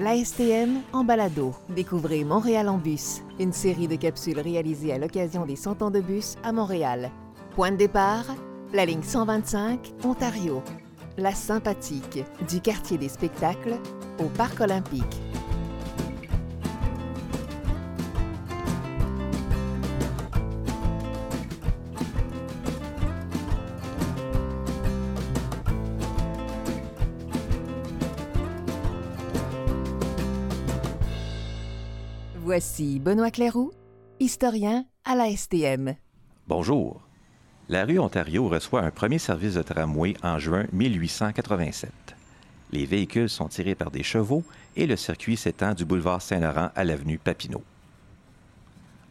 La STM en balado. Découvrez Montréal en bus, une série de capsules réalisées à l'occasion des 100 ans de bus à Montréal. Point de départ, la ligne 125, Ontario. La sympathique, du quartier des spectacles au Parc olympique. Voici Benoît Clairoux, historien à la STM. Bonjour. La rue Ontario reçoit un premier service de tramway en juin 1887. Les véhicules sont tirés par des chevaux et le circuit s'étend du boulevard Saint-Laurent à l'avenue Papineau.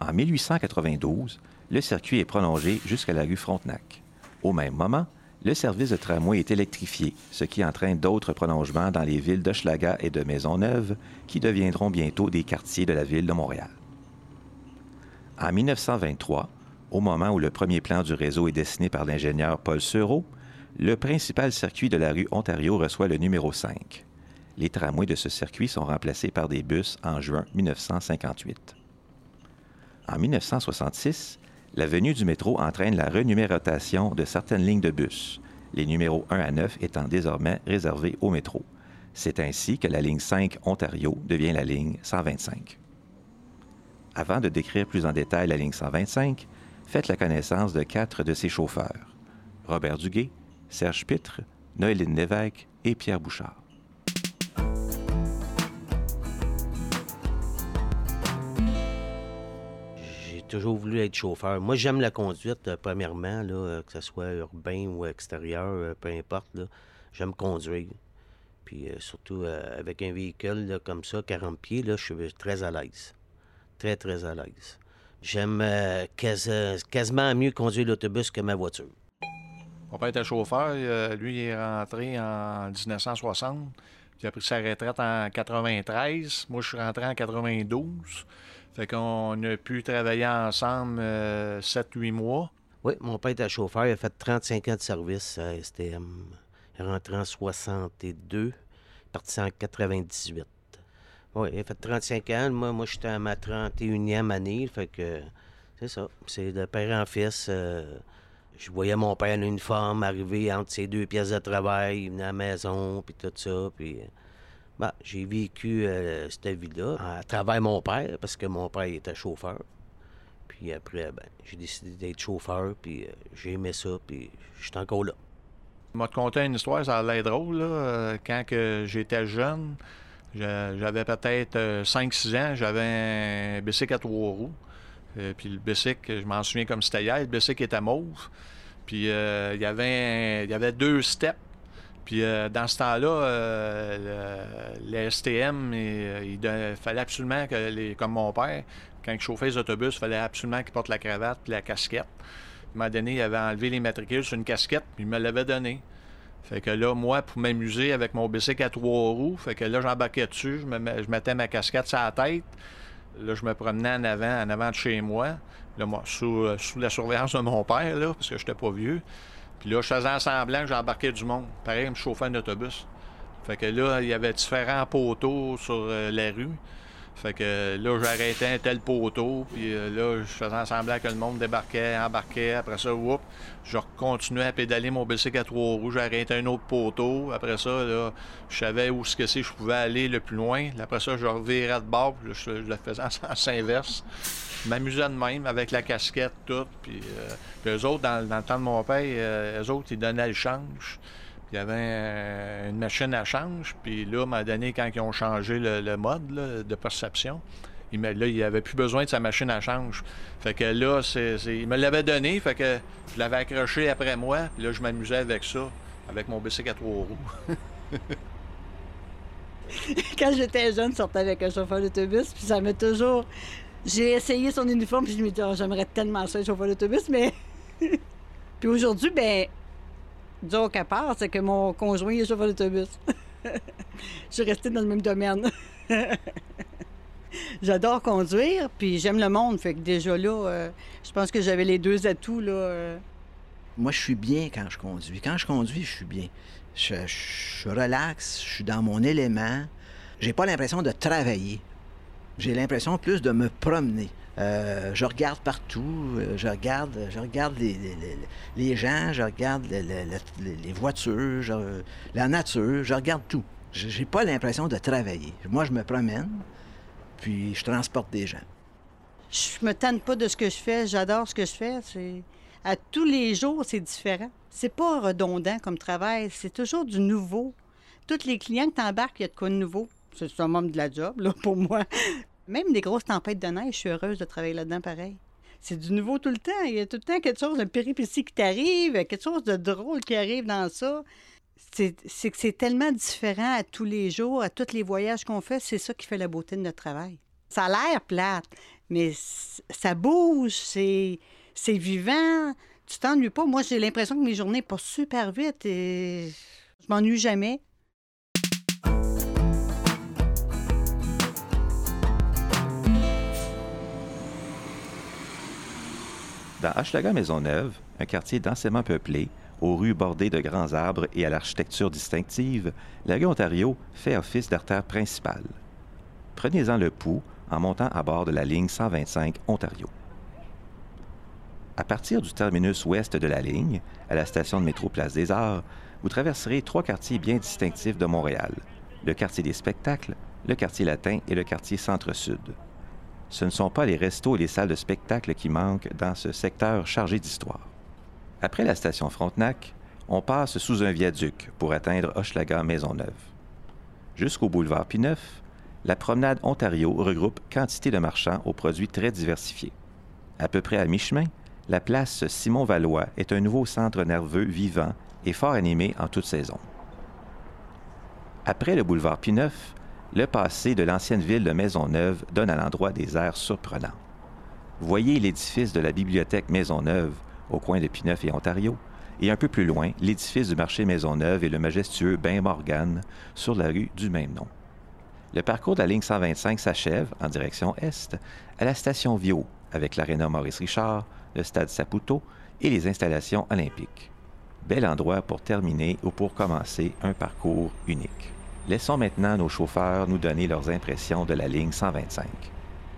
En 1892, le circuit est prolongé jusqu'à la rue Frontenac. Au même moment, le service de tramway est électrifié, ce qui entraîne d'autres prolongements dans les villes d'Hochelaga et de Maisonneuve, qui deviendront bientôt des quartiers de la ville de Montréal. En 1923, au moment où le premier plan du réseau est dessiné par l'ingénieur Paul Seureau, le principal circuit de la rue Ontario reçoit le numéro 5. Les tramways de ce circuit sont remplacés par des bus en juin 1958. En 1966, la venue du métro entraîne la renumérotation de certaines lignes de bus, les numéros 1 à 9 étant désormais réservés au métro. C'est ainsi que la ligne 5 Ontario devient la ligne 125. Avant de décrire plus en détail la ligne 125, faites la connaissance de quatre de ses chauffeurs Robert Duguay, Serge Pitre, Noéline Lévesque et Pierre Bouchard. Toujours voulu être chauffeur. Moi, j'aime la conduite, euh, premièrement, là, euh, que ce soit urbain ou extérieur, euh, peu importe. J'aime conduire. Puis surtout avec un véhicule comme ça, 40 pieds, là, je suis très à l'aise. Très, très à l'aise. J'aime quasiment mieux conduire l'autobus que ma voiture. Mon père était chauffeur. lui, il est rentré en 1960. Il a pris sa retraite en 93. Moi, je suis rentré en 92. Fait qu'on a pu travailler ensemble 7-8 euh, mois. Oui, mon père était chauffeur. Il a fait 35 ans de service à STM. Il est rentré en 62, parti en 98. Oui, il a fait 35 ans. Moi, moi j'étais à ma 31e année. Fait que c'est ça. C'est de père en fils. Euh, je voyais mon père en uniforme arriver entre ses deux pièces de travail. Il venait à la maison, puis tout ça. Puis ben, j'ai vécu euh, cette vie-là à travers mon père, parce que mon père était chauffeur. Puis après, ben, j'ai décidé d'être chauffeur, puis euh, j'ai aimé ça, puis je suis encore là. Je vais te conter une histoire, ça a l'air drôle. Là. Euh, quand j'étais jeune, j'avais peut-être 5-6 ans, j'avais un bicycle à trois roues. Puis le bicycle, je m'en souviens comme c'était hier, le bicycle était mauve. Puis il y avait il y avait deux steps puis euh, dans ce temps-là, euh, le, STM, euh, il, fallait absolument que, les, comme mon père, quand il chauffait les autobus, il fallait absolument qu'il porte la cravate et la casquette. Il m'a donné, il avait enlevé les matricules sur une casquette, puis il me l'avait donné. Fait que là, moi, pour m'amuser avec mon bicycle à trois roues, fait que là, j'embarquais dessus, je mettais ma casquette sur la tête. Là, je me promenais en avant, en avant de chez moi. Moi, sous, la surveillance de mon père, là, parce que j'étais pas vieux. Puis là, je faisais semblant que j'embarquais du monde. Pareil, je me chauffais un autobus. Fait que là, il y avait différents poteaux sur euh, la rue. Fait que là, j'arrêtais un tel poteau, puis euh, là, je faisais semblant que le monde débarquait, embarquait. Après ça, whoop, je continuais à pédaler mon bicycle à trois roues, j'arrêtais un autre poteau. Après ça, là, je savais où ce que je pouvais aller le plus loin. Après ça, je revirais de bord, puis je, le faisais en sens inverse. Je m'amusais de même avec la casquette, tout. Puis, euh, eux autres, dans, le temps de mon père, euh, eux autres, ils donnaient le change. Il y avait une machine à change. Puis là, à un moment donné, quand ils ont changé le, mode de perception, il me, là, il avait plus besoin de sa machine à change. Fait que là, c'est, il me l'avait donné. Fait que je l'avais accroché après moi. Puis là, je m'amusais avec ça, avec mon bicycle à trois roues. quand j'étais jeune, je sortais avec un chauffeur d'autobus. Puis ça m'a toujours j'ai essayé son uniforme, puis je me dis, oh, j'aimerais tellement ça, chauffeur d'autobus, mais. puis aujourd'hui, ben, disons qu'à part, c'est que mon conjoint est chauffeur d'autobus. je suis restée dans le même domaine. J'adore conduire, puis j'aime le monde. Fait que déjà là, euh, je pense que j'avais les deux atouts. Là, euh. Moi, je suis bien quand je conduis. Quand je conduis, je suis bien. Je, je relaxe, je suis dans mon élément. J'ai pas l'impression de travailler. J'ai l'impression plus de me promener. Euh, je regarde partout, euh, je regarde, je regarde les, gens, je regarde le- le- le- les voitures, la nature, je regarde tout. J'ai pas l'impression de travailler. Moi, je me promène, puis je transporte des gens. Je me tente pas de ce que je fais. J'adore ce que je fais. À tous les jours, c'est différent. C'est pas redondant comme travail. C'est toujours du nouveau. Tous les clients que t'embarques, il y a de quoi de nouveau. C'est un membre de la job, là, pour moi. Même les grosses tempêtes de neige, je suis heureuse de travailler là-dedans pareil. C'est du nouveau tout le temps. Il y a tout le temps quelque chose, un péripétie qui t'arrive, quelque chose de drôle qui arrive dans ça. C'est que c'est tellement différent à tous les jours, à tous les voyages qu'on fait. C'est ça qui fait la beauté de notre travail. Ça a l'air plate, mais ça bouge, c'est vivant. Tu t'ennuies pas. Moi, j'ai l'impression que mes journées passent super vite et je m'ennuie jamais. Dans Hochelaga Maisonneuve, un quartier densément peuplé, aux rues bordées de grands arbres et à l'architecture distinctive, la rue Ontario fait office d'artère principale. Prenez-en le pouls en montant à bord de la ligne 125 Ontario. À partir du terminus ouest de la ligne, à la station de métro Place des Arts, vous traverserez trois quartiers bien distinctifs de Montréal, le quartier des spectacles, le quartier latin et le quartier centre-sud. Ce ne sont pas les restos et les salles de spectacle qui manquent dans ce secteur chargé d'histoire. Après la station Frontenac, on passe sous un viaduc pour atteindre Hochelaga Maisonneuve. Jusqu'au boulevard Pineuf, la promenade Ontario regroupe quantité de marchands aux produits très diversifiés. À peu près à mi-chemin, la place Simon-Valois est un nouveau centre nerveux vivant et fort animé en toute saison. Après le boulevard Pineuf, le passé de l'ancienne ville de Maisonneuve donne à l'endroit des airs surprenants. Voyez l'édifice de la bibliothèque Maisonneuve au coin de Pineuf et Ontario, et un peu plus loin, l'édifice du marché Maisonneuve et le majestueux Bain Morgan sur la rue du même nom. Le parcours de la ligne 125 s'achève en direction est à la station Vio avec l'aréna Maurice Richard, le stade Saputo et les installations olympiques. Bel endroit pour terminer ou pour commencer un parcours unique. Laissons maintenant nos chauffeurs nous donner leurs impressions de la ligne 125.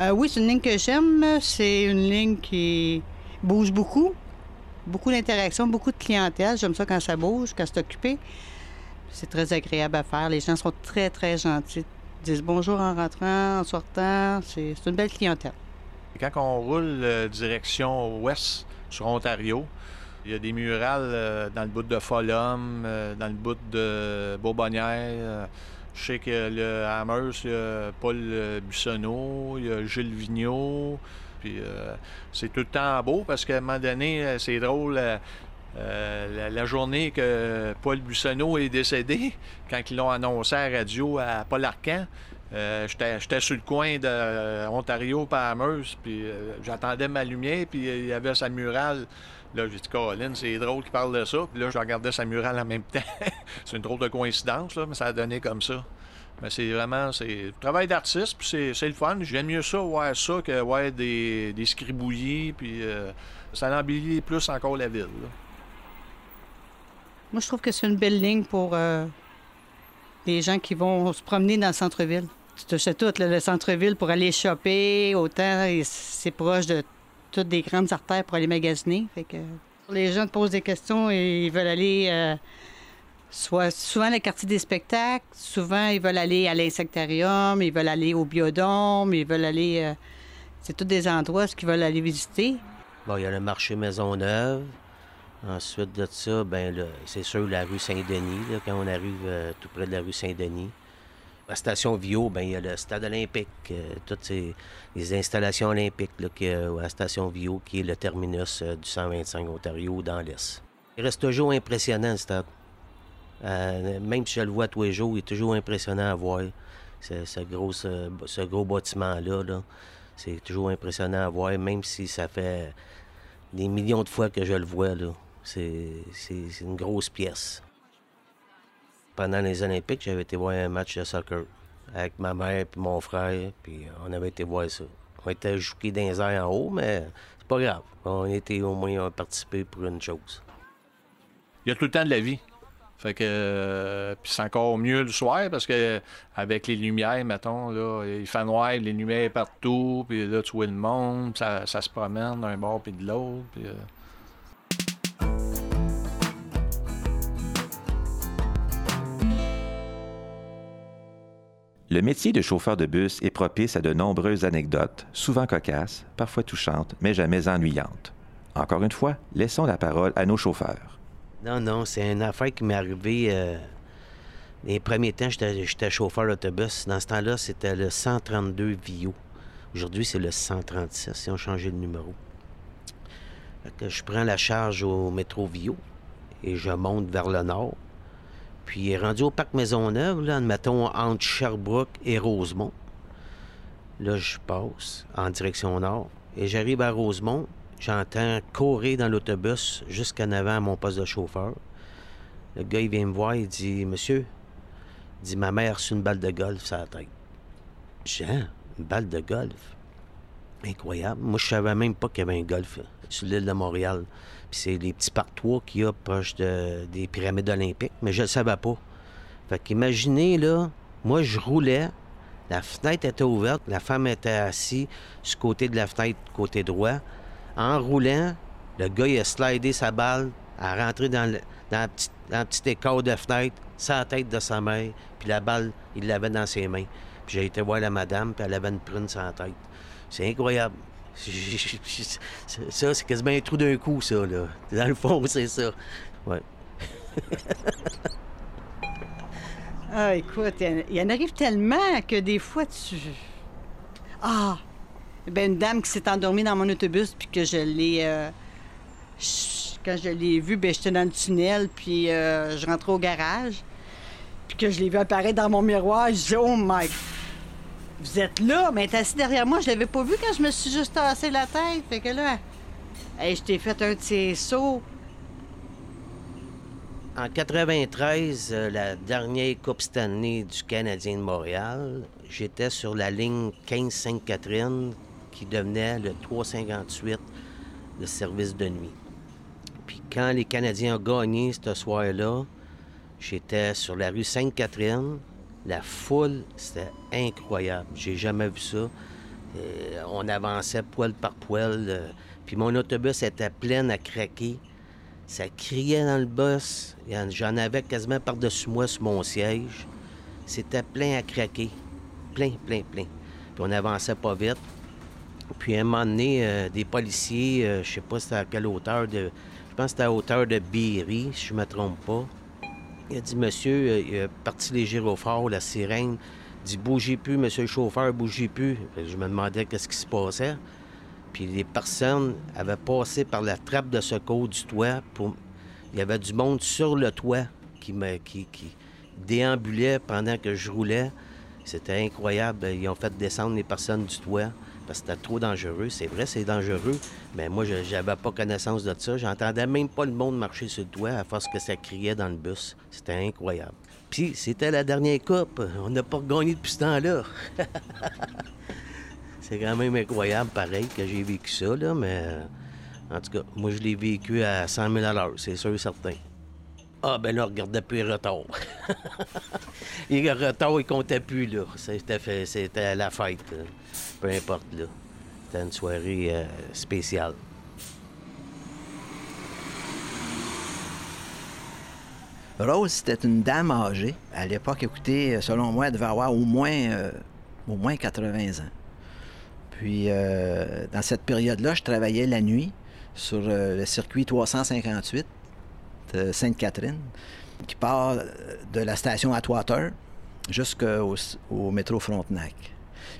Euh, oui, c'est une ligne que j'aime. C'est une ligne qui bouge beaucoup. Beaucoup d'interactions, beaucoup de clientèle. J'aime ça quand ça bouge, quand c'est occupé. C'est très agréable à faire. Les gens sont très, très gentils. Ils disent bonjour en rentrant, en sortant. C'est une belle clientèle. Quand on roule euh, direction ouest sur Ontario, il y a des murales euh, dans le bout de Folum, euh, dans le bout de Bourbonnière. euh, je sais que le il y a Paul Buissonneau, il y a Gilles Vigneault. Puis c'est tout le temps beau parce qu'à un moment donné, c'est drôle. la, journée que Paul Buissonneau est décédé, quand ils l'ont annoncé à la radio à Paul Arcan, J'étais sur le coin de euh, Ontario par Amherst, puis j'attendais ma lumière, puis il y avait sa murale. Là, j'ai dit, Colin, c'est drôle qu'il parle de ça. Puis là, je regardais sa murale en même temps. c'est une drôle de coïncidence, là, mais ça a donné comme ça. Mais c'est vraiment, c'est travail d'artiste, puis c'est- le fun. J'aime mieux ça, voir ça, que voir des, des scribouillis, puis euh, ça embellit plus encore la ville. là. Moi, je trouve que c'est une belle ligne pour euh, les gens qui vont se promener dans le centre-ville. Tu touches tout, là, le centre-ville, pour aller shopper. Autant, c'est proche de toutes des grandes artères pour aller magasiner. Fait que les gens te posent des questions et ils veulent aller euh, soit souvent le quartier des spectacles, souvent ils veulent aller à l'insectarium, ils veulent aller au biodôme, ils veulent aller. euh, c'est tous des endroits où ils veulent aller visiter. Bon, il y a le marché Maisonneuve. Ensuite de ça, ben c'est sûr la rue Saint-Denis, quand on arrive euh, tout près de la rue Saint-Denis. La station Vio, ben il y a le stade olympique, euh, toutes ces, les installations olympiques là, à la station Vio, qui est le terminus euh, du 125 Ontario dans l'Est. Il reste toujours impressionnant, le stade. Euh, même si je le vois tous les jours, il est toujours impressionnant à voir. Ce, ce gros, ce, gros bâtiment-là, là. c'est toujours impressionnant à voir, même si ça fait des millions de fois que je le vois. C'est une grosse pièce. Pendant les Olympiques, j'avais été voir un match de soccer avec ma mère et mon frère, puis on avait été voir ça. On était joués dans les airs en haut, mais c'est pas grave. On était au moins participé pour une chose. Il y a tout le temps de la vie. Fait que euh, c'est encore mieux le soir parce que avec les lumières, mettons, là, il fait noir, les lumières partout, puis là tu vois le monde, ça, ça se promène d'un bord puis de l'autre. Puis, euh, Le métier de chauffeur de bus est propice à de nombreuses anecdotes, souvent cocasses, parfois touchantes, mais jamais ennuyantes. Encore une fois, laissons la parole à nos chauffeurs. Non, non, c'est une affaire qui m'est arrivée. euh, les premiers temps, j'étais chauffeur d'autobus. Dans ce temps-là, c'était le 132 Vio. Aujourd'hui, c'est le 136. Ils ont changé le numéro. Je prends la charge au métro Vio et je monte vers le nord. Puis, rendu au parc Maisonneuve, là, admettons, entre Sherbrooke et Rosemont, là, je passe en direction nord et j'arrive à Rosemont. J'entends courir dans l'autobus jusqu'en avant à mon poste de chauffeur. Le gars, il vient me voir, il dit Monsieur, dit Ma mère reçu une balle de golf sur la tête. Hein, une balle de golf Incroyable. Moi, je savais même pas qu'il y avait un golf sur l'île de Montréal. Puis c'est les petits partois qu'il y a proche de- des pyramides olympiques, mais je le savais pas. Fait qu'imaginez, là, moi, je roulais, la fenêtre était ouverte, la femme était assise le côté de la fenêtre, côté droit. En roulant, le gars, il a slidé sa balle, a rentré dans le, dans le petit, écart de fenêtre, sa tête de sa mère, puis la balle, il l'avait dans ses mains. Puis j'ai été voir la madame, puis elle avait une prune la tête. C'est incroyable. Ça, c'est quasiment un trou d'un coup, ça, là. Dans le fond, c'est ça. Ouais. Ah, écoute, il y en- arrive tellement que des fois, tu. Ah! Ben, une dame qui s'est endormie dans mon autobus, puis que je l'ai. euh, Quand je l'ai vue, ben, j'étais dans le tunnel, puis euh, je rentrais au garage, puis que je l'ai vue apparaître dans mon miroir, je dis, oh my. Vous êtes là, mais elle est assise derrière moi, je l'avais pas vu quand je me suis juste tassé la tête. Fait que là, je t'ai fait un de ces sauts. En 93, euh, la dernière Coupe Stanley du Canadien de Montréal, j'étais sur la ligne 15-Sainte-Catherine qui devenait le 358 de service de nuit. Puis quand les Canadiens ont gagné ce soir-là, j'étais sur la rue Sainte-Catherine. La foule, c'était incroyable. J'ai jamais vu ça. Euh, on avançait poil par poil. euh, puis mon autobus était plein à craquer. Ça criait dans le bus. J'en avais quasiment par-dessus moi sur mon siège. C'était plein à craquer. Plein, plein, plein. Puis on avançait pas vite. Puis à un moment donné, euh, des policiers, je sais pas c'était à quelle hauteur de. Je pense que c'était à hauteur de Berry, si je me trompe pas. Il a dit, monsieur, euh, il a parti les gyrophares, la sirène. Il dit, bougez plus, monsieur le chauffeur, bougez plus. Que Je me demandais qu'est-ce qui se passait. Puis les personnes avaient passé par la trappe de secours du toit. Il y avait du monde sur le toit qui déambulait pendant que je roulais. C'était incroyable. Ils ont fait descendre les personnes du toit c'était trop dangereux. C'est vrai, c'est dangereux, mais moi, je n'avais pas connaissance de ça. J'entendais même pas le monde marcher sur le toit à force que ça criait dans le bus. C'était incroyable. Puis, c'était la dernière coupe. On n'a pas gagné depuis ce temps-là. C'est quand même incroyable, pareil, que j'ai vécu ça, là, mais en tout cas, moi, je l'ai vécu à 100 000 à l'heure, c'est sûr et certain. Ah, ben là, regardez plus les retards. les retards, ils comptaient plus, là. C'était, c'était la fête, peu importe, là. C'était une soirée euh, spéciale. Rose, c'était une dame âgée. À l'époque, écoutez, selon moi, elle devait avoir au moins, euh, au moins 80 ans. Puis, euh, dans cette période-là, je travaillais la nuit sur le circuit 358 de Sainte-Catherine, qui part euh, de la station Atwater jusqu'au au métro Frontenac.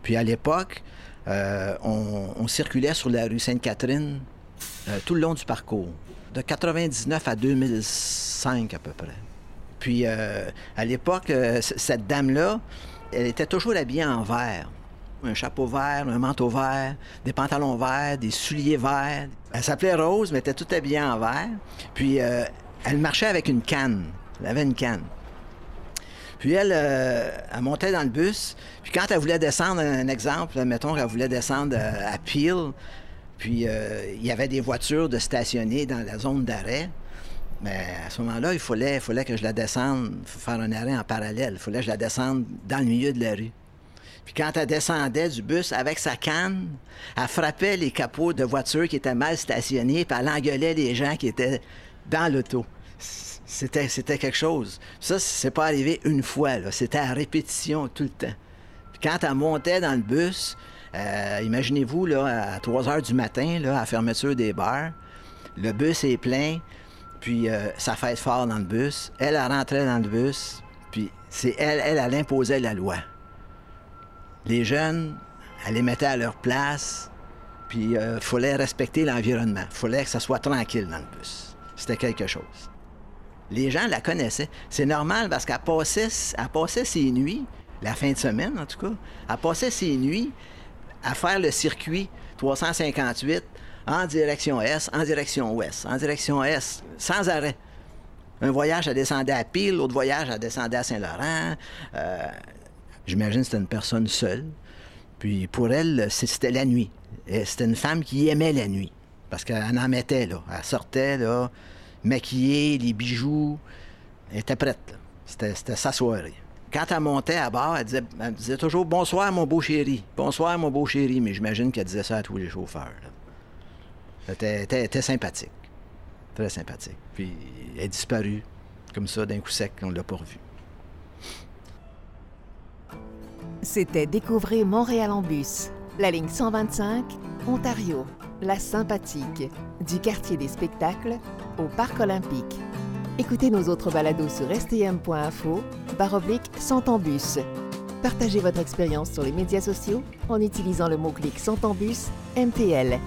Puis, à l'époque, euh, on, circulait sur la rue Sainte-Catherine euh, tout le long du parcours, de 99 à 2005 à peu près. Puis, euh, à l'époque, euh, cette dame-là, elle était toujours habillée en vert. Un chapeau vert, un manteau vert, des pantalons verts, des souliers verts. Elle s'appelait Rose, mais était toute habillée en vert. Puis, euh, elle marchait avec une canne. Elle avait une canne. Puis elle, euh, elle montait dans le bus. Puis quand elle voulait descendre, un exemple, mettons qu'elle voulait descendre euh, à Peel, puis euh, il y avait des voitures de stationner dans la zone d'arrêt. Mais à ce moment-là, il fallait, que je la descende, faire un arrêt en parallèle. Il fallait que je la descende dans le milieu de la rue. Puis quand elle descendait du bus avec sa canne, elle frappait les capots de voitures qui étaient mal stationnés, puis elle engueulait les gens qui étaient dans l'auto. C'était, c'était quelque chose. Ça, c'est pas arrivé une fois. C'était à répétition tout le temps. Quand elle montait dans le bus, euh, imaginez-vous, à 3 heures du matin, à la fermeture des bars, le bus est plein, puis euh, ça fait fort dans le bus. Elle, elle rentrait dans le bus, puis c'est elle, elle, elle imposait la loi. Les jeunes, elle les mettait à leur place, puis il euh, fallait respecter l'environnement. Il fallait que ça soit tranquille dans le bus. C'était quelque chose. Les gens la connaissaient. C'est normal parce qu'elle passait, elle passait ses nuits, la fin de semaine en tout cas, elle passait ses nuits à faire le circuit 358 en direction Est, en direction Ouest, en direction Est, sans arrêt. Un voyage, elle descendait à Pile, l'autre voyage, elle descendait à Saint-Laurent. Euh, J'imagine que c'était une personne seule. Puis pour elle, c'était la nuit. C'était une femme qui aimait la nuit. Parce qu'elle en mettait, là. Elle sortait, là, maquillée, les bijoux. Elle était prête, C'était sa soirée. Quand elle montait à bord, elle disait, toujours Bonsoir, mon beau chéri. Bonsoir, mon beau chéri. Mais j'imagine qu'elle disait ça à tous les chauffeurs. Elle était, sympathique. Très sympathique. Puis elle est comme ça, d'un coup sec, on ne l'a pas revue. C'était Découvrez Montréal en bus. La ligne 125, Ontario, la sympathique, du quartier des spectacles au Parc olympique. Écoutez nos autres balados sur stm.info, baroblique. Partagez votre expérience sur les médias sociaux en utilisant le mot-clic bus MTL.